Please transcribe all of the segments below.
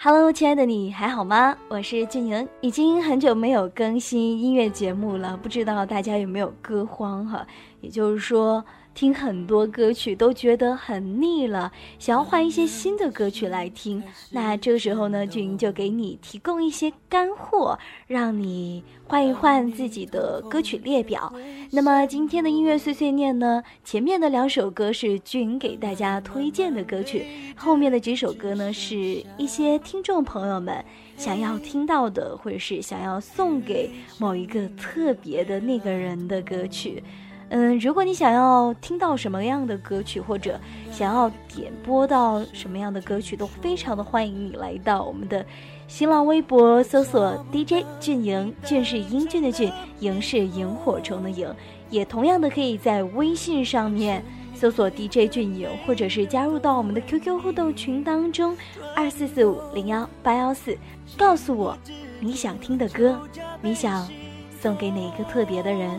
Hello，亲爱的你还好吗？我是俊莹，已经很久没有更新音乐节目了，不知道大家有没有歌荒哈？也就是说。听很多歌曲都觉得很腻了，想要换一些新的歌曲来听。那这个时候呢，俊就给你提供一些干货，让你换一换自己的歌曲列表。那么今天的音乐碎碎念呢，前面的两首歌是俊给大家推荐的歌曲，后面的几首歌呢，是一些听众朋友们想要听到的，或者是想要送给某一个特别的那个人的歌曲。嗯，如果你想要听到什么样的歌曲，或者想要点播到什么样的歌曲，都非常的欢迎你来到我们的新浪微博搜索 DJ 俊莹，俊是英俊的俊，莹是萤火虫的萤，也同样的可以在微信上面搜索 DJ 俊莹，或者是加入到我们的 QQ 互动群当中二四四五零幺八幺四，告诉我你想听的歌，你想送给哪一个特别的人。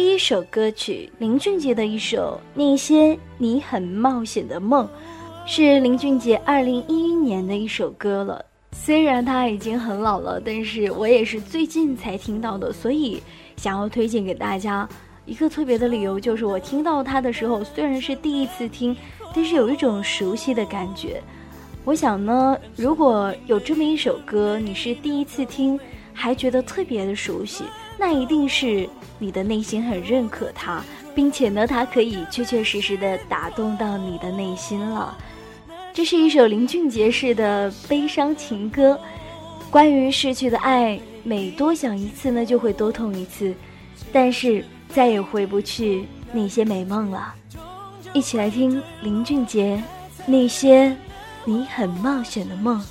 第一首歌曲，林俊杰的一首《那些你很冒险的梦》，是林俊杰二零一一年的一首歌了。虽然他已经很老了，但是我也是最近才听到的，所以想要推荐给大家。一个特别的理由就是，我听到他的时候，虽然是第一次听，但是有一种熟悉的感觉。我想呢，如果有这么一首歌，你是第一次听，还觉得特别的熟悉。那一定是你的内心很认可他，并且呢，他可以确确实实的打动到你的内心了。这是一首林俊杰式的悲伤情歌，关于逝去的爱，每多想一次呢，就会多痛一次，但是再也回不去那些美梦了。一起来听林俊杰那些你很冒险的梦。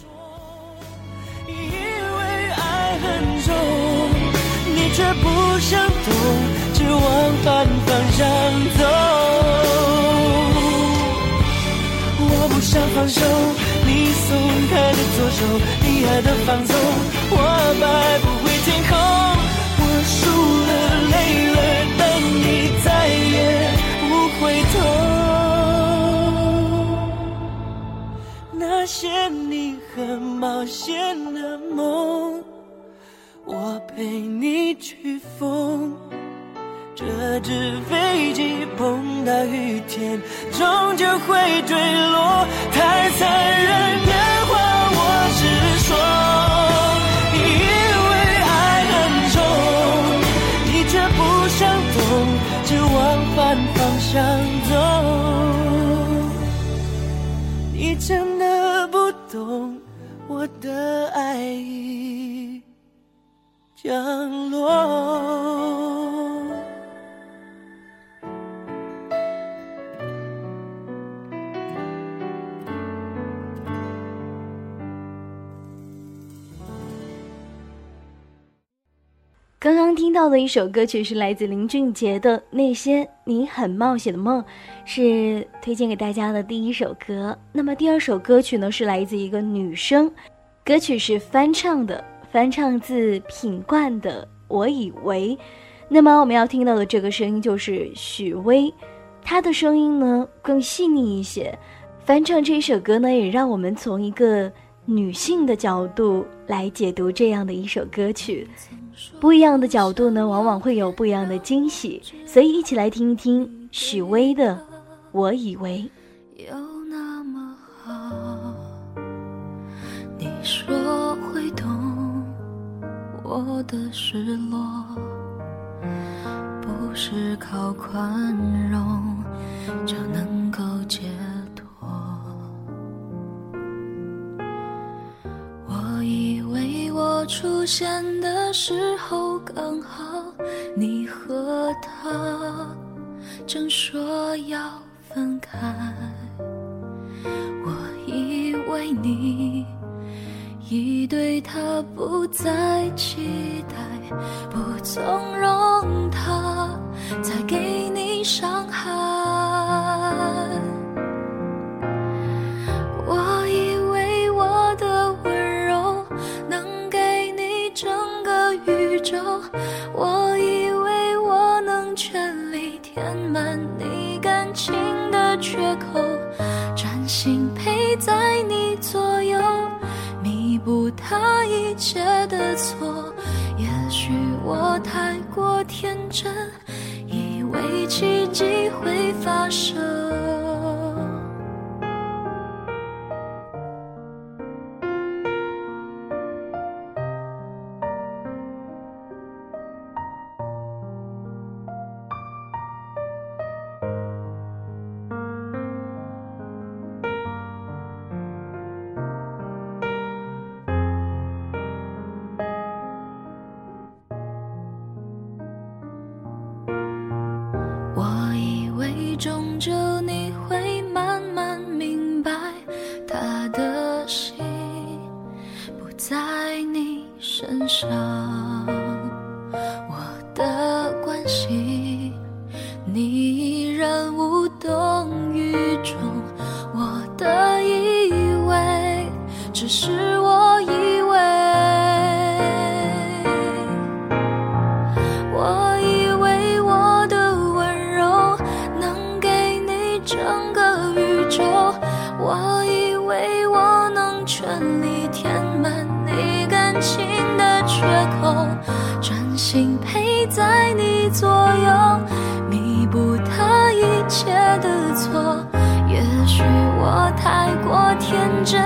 却不想懂，只往反方向走。我不想放手，你松开的左手，你爱的放纵，我摆不回天空。我输了，累了，但你再也不回头。那些你很冒险的梦。我陪你去疯，这只飞机碰到雨天，终究会坠落。太残忍的话我直说，因为爱很重，你却不想懂，只往反方向走。你真的不懂我的爱意。降落。刚刚听到的一首歌曲是来自林俊杰的《那些你很冒险的梦》，是推荐给大家的第一首歌。那么第二首歌曲呢，是来自一个女生，歌曲是翻唱的。翻唱自品冠的《我以为》，那么我们要听到的这个声音就是许巍，他的声音呢更细腻一些。翻唱这一首歌呢，也让我们从一个女性的角度来解读这样的一首歌曲。不一样的角度呢，往往会有不一样的惊喜。所以，一起来听一听许巍的《我以为》。我的失落，不是靠宽容就能够解脱。我以为我出现的时候刚好，你和他正说要分开。对他不再期待，不纵容他再给你伤害。我以为我的温柔能给你整个宇宙，我以为我能全力填满你感情的缺口，专心陪在你。不他一切的错，也许我太过天真，以为奇迹会发生。的以为只是真，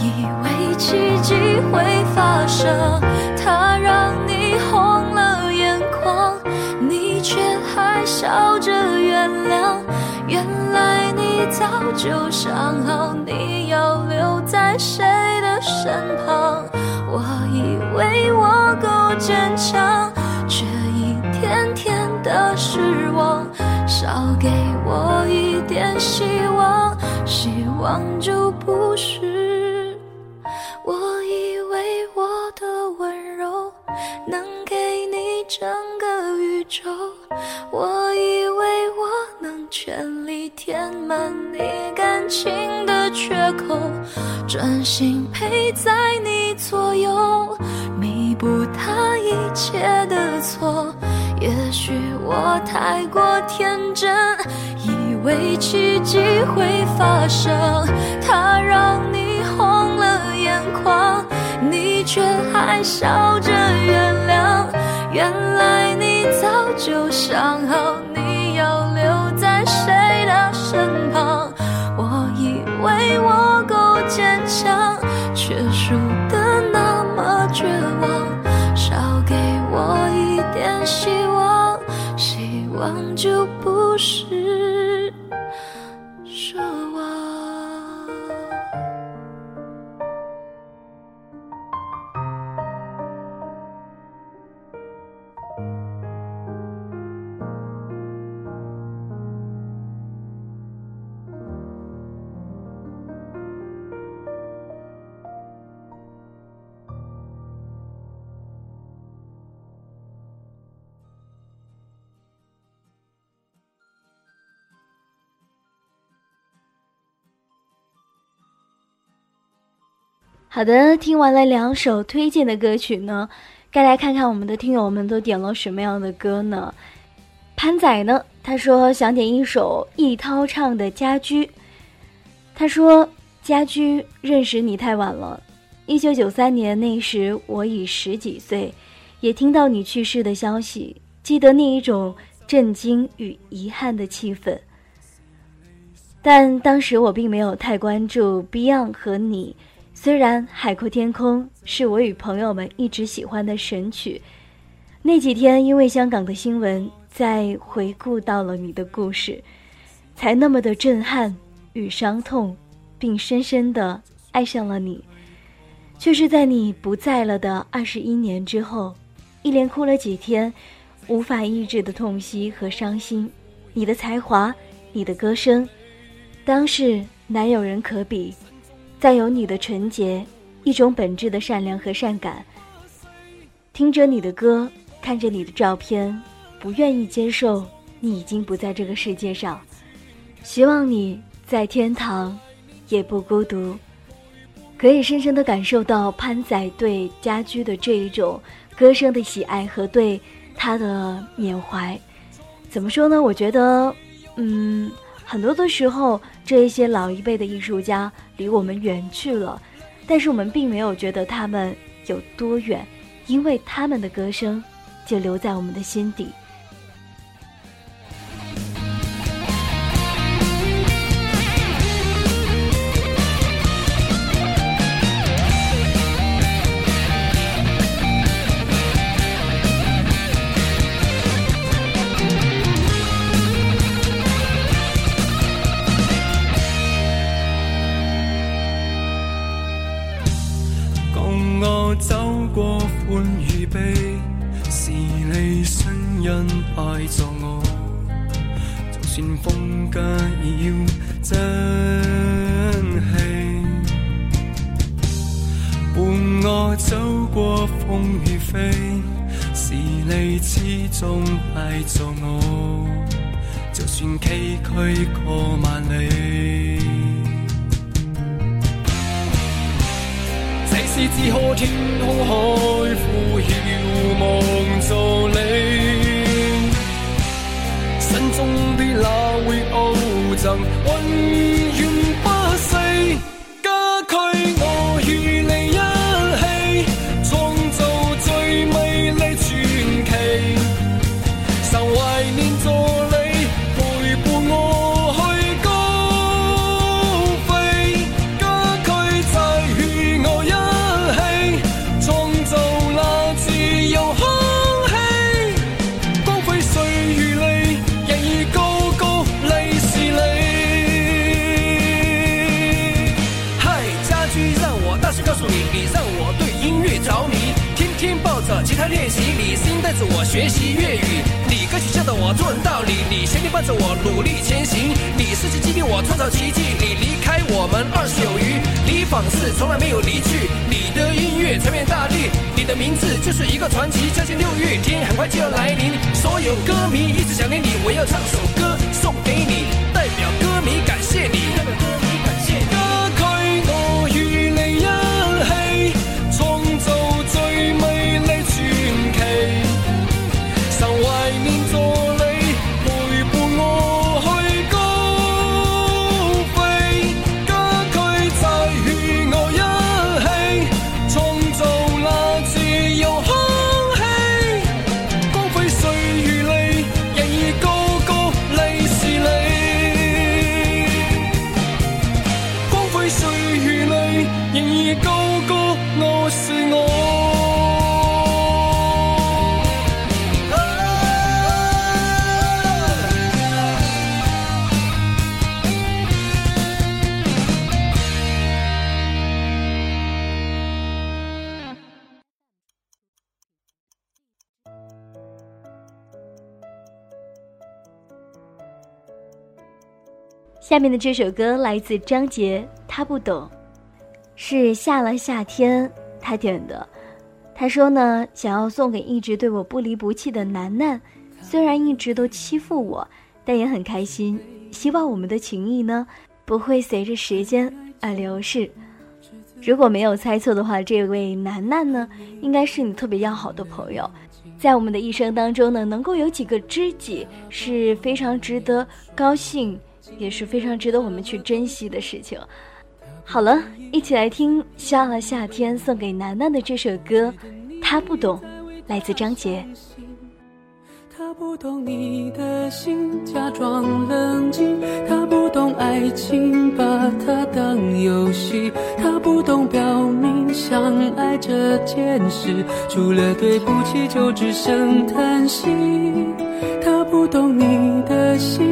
以为奇迹会发生他让你红了眼眶，你却还笑着原谅。原来你早就想好你要留在谁的身旁。我以为我够坚强，却一天天的失望。少给我一点希望，望就不是。我以为我的温柔能给你整个宇宙，我以为我能全力填满你感情的缺口，专心陪在你左右，弥补他一切的错。也许我太过天真，以为奇迹会发生。他让你红了眼眶，你却还笑着原谅。原来你早就想好你要留在谁的身旁，我以为我够坚强，却输得那么绝望。少给我一点希望，希望就不好的，听完了两首推荐的歌曲呢，该来看看我们的听友们都点了什么样的歌呢？潘仔呢，他说想点一首易涛唱的《家居》。他说：“家居认识你太晚了，一九九三年那时我已十几岁，也听到你去世的消息，记得那一种震惊与遗憾的气氛。但当时我并没有太关注 Beyond 和你。”虽然《海阔天空》是我与朋友们一直喜欢的神曲，那几天因为香港的新闻，在回顾到了你的故事，才那么的震撼与伤痛，并深深的爱上了你。却是在你不在了的二十一年之后，一连哭了几天，无法抑制的痛惜和伤心。你的才华，你的歌声，当是难有人可比。再有你的纯洁，一种本质的善良和善感。听着你的歌，看着你的照片，不愿意接受你已经不在这个世界上。希望你在天堂也不孤独。可以深深的感受到潘仔对家居的这一种歌声的喜爱和对他的缅怀。怎么说呢？我觉得，嗯，很多的时候，这一些老一辈的艺术家离我们远去了，但是我们并没有觉得他们有多远。因为他们的歌声，就留在我们的心底。爱着我，就算风间要争气，伴我。走过风雨飞，是你始终爱着我，就算崎岖过万里。是自可天空海，呼啸望做你。心中的那位偶像，永远吉他练习，你音带着我学习粤语，你歌曲教导我做人道理，你旋律伴着我努力前行，你世界激励我创造奇迹，你离开我们二十有余，你仿似从来没有离去，你的音乐传遍大地，你的名字就是一个传奇，相信六月天很快就要来临，所有歌迷一直想念你，我要唱首歌送给你，代表歌迷感谢你。下面的这首歌来自张杰，他不懂，是下了夏天他点的。他说呢，想要送给一直对我不离不弃的楠楠，虽然一直都欺负我，但也很开心。希望我们的情谊呢，不会随着时间而流逝。如果没有猜错的话，这位楠楠呢，应该是你特别要好的朋友。在我们的一生当中呢，能够有几个知己是非常值得高兴。也是非常值得我们去珍惜的事情。好了，一起来听下了夏天送给楠楠的这首歌，他不懂，来自张杰。他不懂你的心，假装冷静。他不懂爱情，把它当游戏。他不懂表明相爱这件事，除了对不起，就只剩叹息。他不懂你的心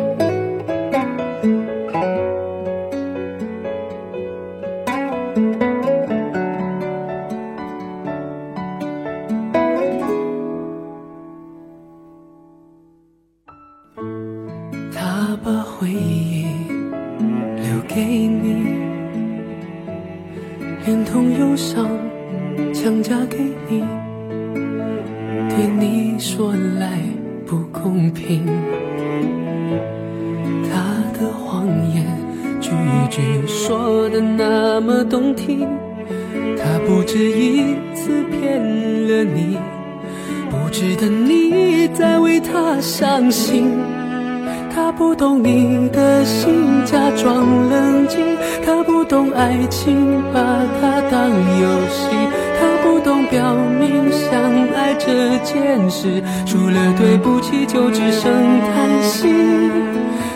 游戏；他不懂表明相爱这件事，除了对不起就只剩叹息。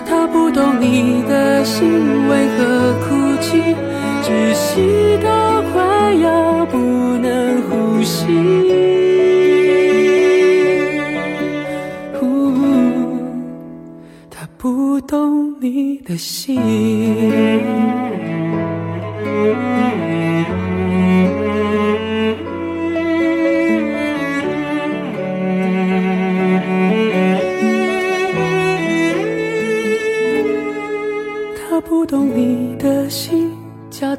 他不懂你的心为何哭泣，窒息到快要不能呼吸。他不懂你的心，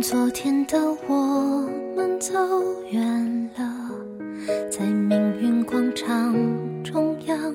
昨天的我们走远了，在命运广场中央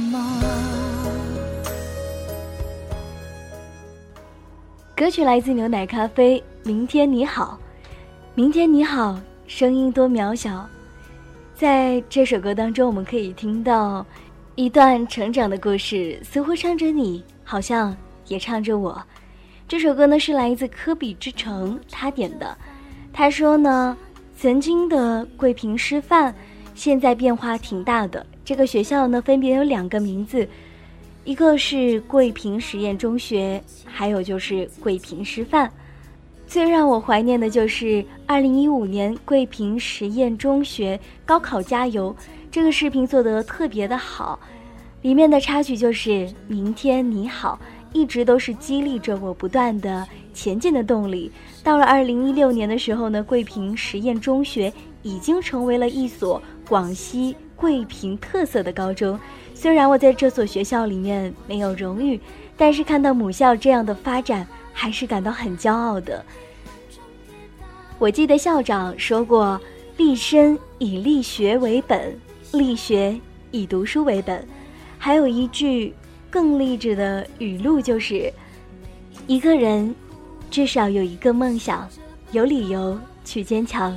歌曲来自牛奶咖啡。明天你好，明天你好，声音多渺小。在这首歌当中，我们可以听到一段成长的故事，似乎唱着你，好像也唱着我。这首歌呢是来自科比之城，他点的。他说呢，曾经的桂平师范，现在变化挺大的。这个学校呢，分别有两个名字，一个是桂平实验中学，还有就是桂平师范。最让我怀念的就是二零一五年桂平实验中学高考加油这个视频做得特别的好，里面的插曲就是《明天你好》，一直都是激励着我不断的前进的动力。到了二零一六年的时候呢，桂平实验中学已经成为了一所广西桂平特色的高中。虽然我在这所学校里面没有荣誉，但是看到母校这样的发展。还是感到很骄傲的。我记得校长说过：“立身以立学为本，立学以读书为本。”还有一句更励志的语录就是：“一个人至少有一个梦想，有理由去坚强。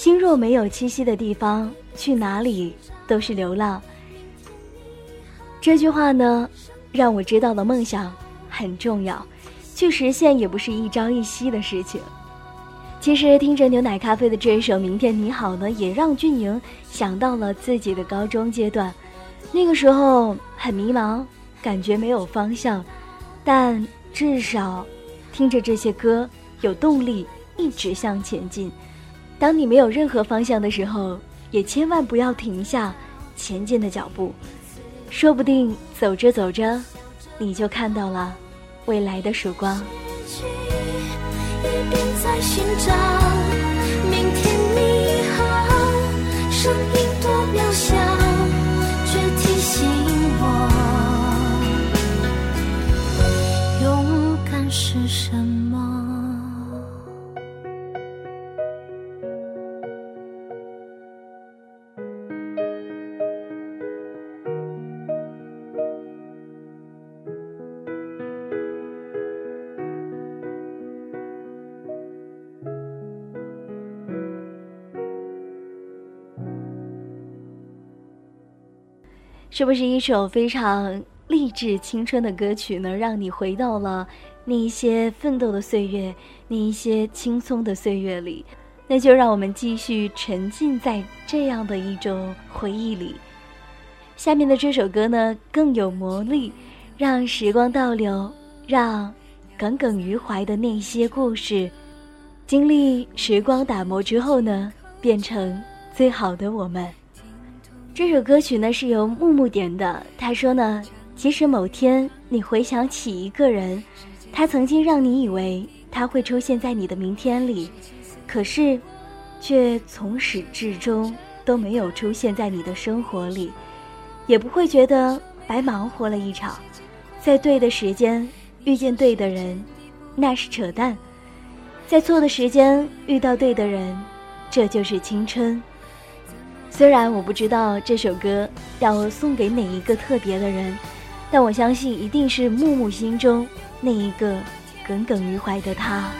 心若没有栖息的地方，去哪里都是流浪。”这句话呢，让我知道了梦想很重要，去实现也不是一朝一夕的事情。其实听着牛奶咖啡的这一首《明天你好》呢，也让俊宁想到了自己的高中阶段。那个时候很迷茫，感觉没有方向，但至少听着这些歌有动力一直向前进。当你没有任何方向的时候，也千万不要停下前进的脚步。说不定走着走着，你就看到了未来的曙光。一边在寻找明天你好，声音多渺小，却提醒我，勇敢是什么。是不是一首非常励志青春的歌曲呢？让你回到了那一些奋斗的岁月，那一些轻松的岁月里。那就让我们继续沉浸在这样的一种回忆里。下面的这首歌呢，更有魔力，让时光倒流，让耿耿于怀的那些故事，经历时光打磨之后呢，变成最好的我们。这首歌曲呢是由木木点的。他说呢，即使某天你回想起一个人，他曾经让你以为他会出现在你的明天里，可是，却从始至终都没有出现在你的生活里，也不会觉得白忙活了一场。在对的时间遇见对的人，那是扯淡；在错的时间遇到对的人，这就是青春。虽然我不知道这首歌要送给哪一个特别的人，但我相信一定是木木心中那一个耿耿于怀的他。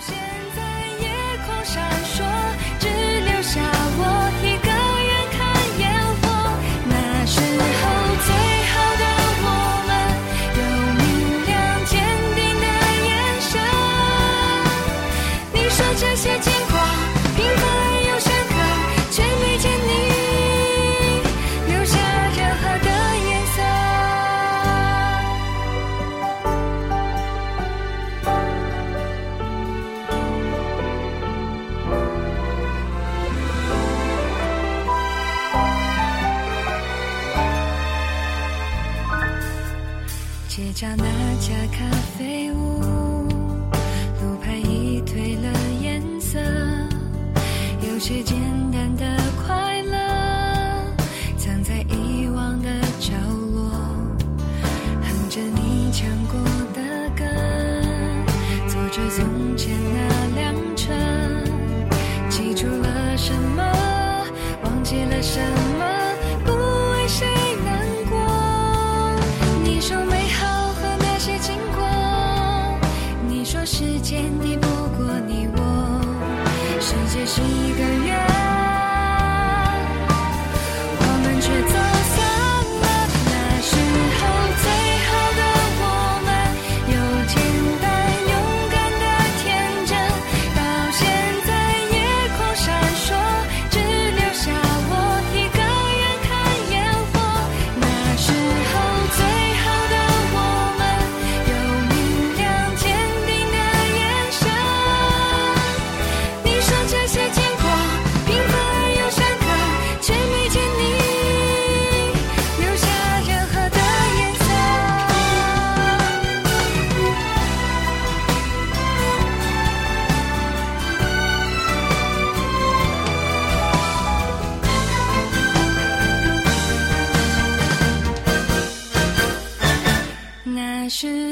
是一个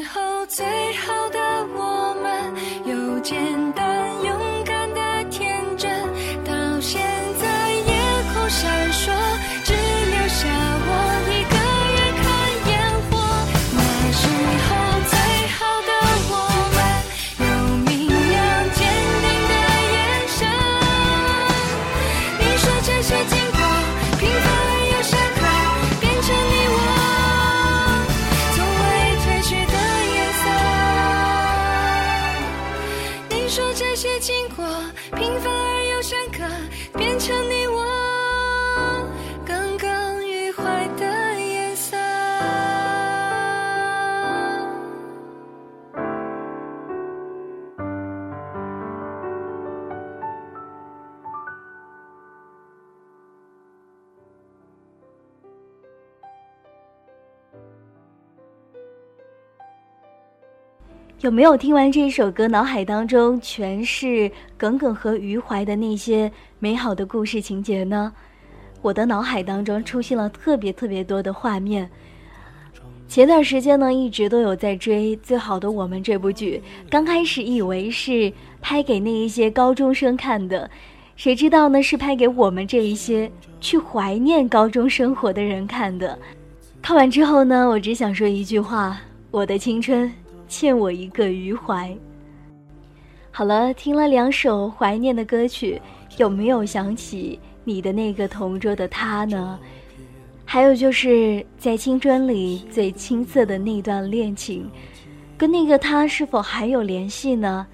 时候最好的我们有简单勇敢的天真到现在夜空闪有没有听完这首歌，脑海当中全是耿耿和余淮的那些美好的故事情节呢？我的脑海当中出现了特别特别多的画面。前段时间呢，一直都有在追《最好的我们》这部剧。刚开始以为是拍给那一些高中生看的，谁知道呢？是拍给我们这一些去怀念高中生活的人看的。看完之后呢，我只想说一句话：我的青春欠我一个余淮。好了，听了两首怀念的歌曲，有没有想起你的那个同桌的他呢？还有就是在青春里最青涩的那段恋情，跟那个他是否还有联系呢？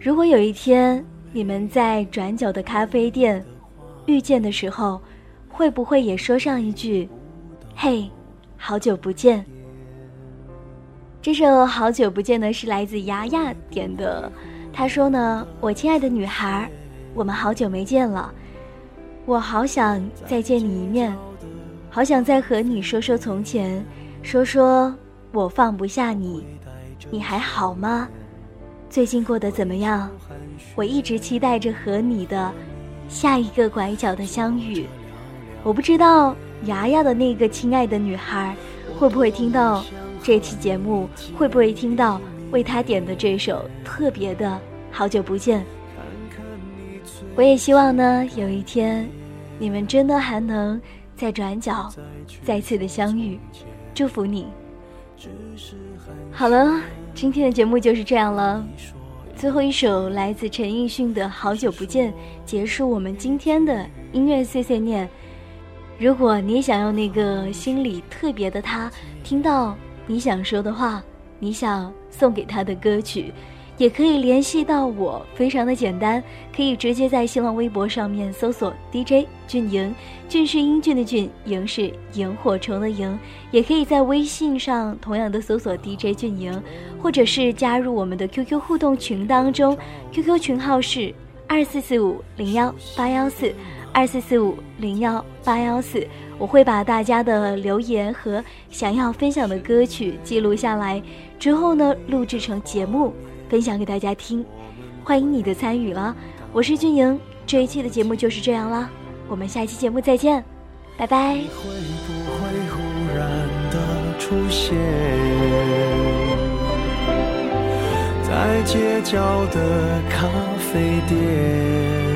如果有一天你们在转角的咖啡店遇见的时候，会不会也说上一句：“嘿，好久不见。”这首《好久不见》呢是来自牙牙点的，他说呢：“我亲爱的女孩，我们好久没见了，我好想再见你一面。”好想再和你说说从前，说说我放不下你，你还好吗？最近过得怎么样？我一直期待着和你的下一个拐角的相遇。我不知道牙牙的那个亲爱的女孩会不会听到这期节目，会不会听到为他点的这首特别的好久不见。我也希望呢，有一天你们真的还能。在转角再次的相遇，祝福你。好了，今天的节目就是这样了。最后一首来自陈奕迅的《好久不见》，结束我们今天的音乐碎碎念。如果你想要那个心里特别的他听到你想说的话，你想送给他的歌曲。也可以联系到我，非常的简单，可以直接在新浪微博上面搜索 DJ 俊莹，俊是英俊的俊，莹是萤火虫的萤，也可以在微信上同样的搜索 DJ 俊莹，或者是加入我们的 QQ 互动群当中，QQ 群号是二四四五零幺八幺四二四四五零幺八幺四，我会把大家的留言和想要分享的歌曲记录下来，之后呢录制成节目。分享给大家听，欢迎你的参与了。我是俊莹，这一期的节目就是这样了，我们下期节目再见，拜拜。会不会忽然的出现在街角的咖啡店？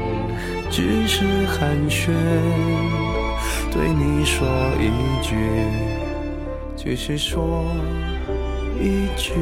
只是寒暄，对你说一句，只是说。一句，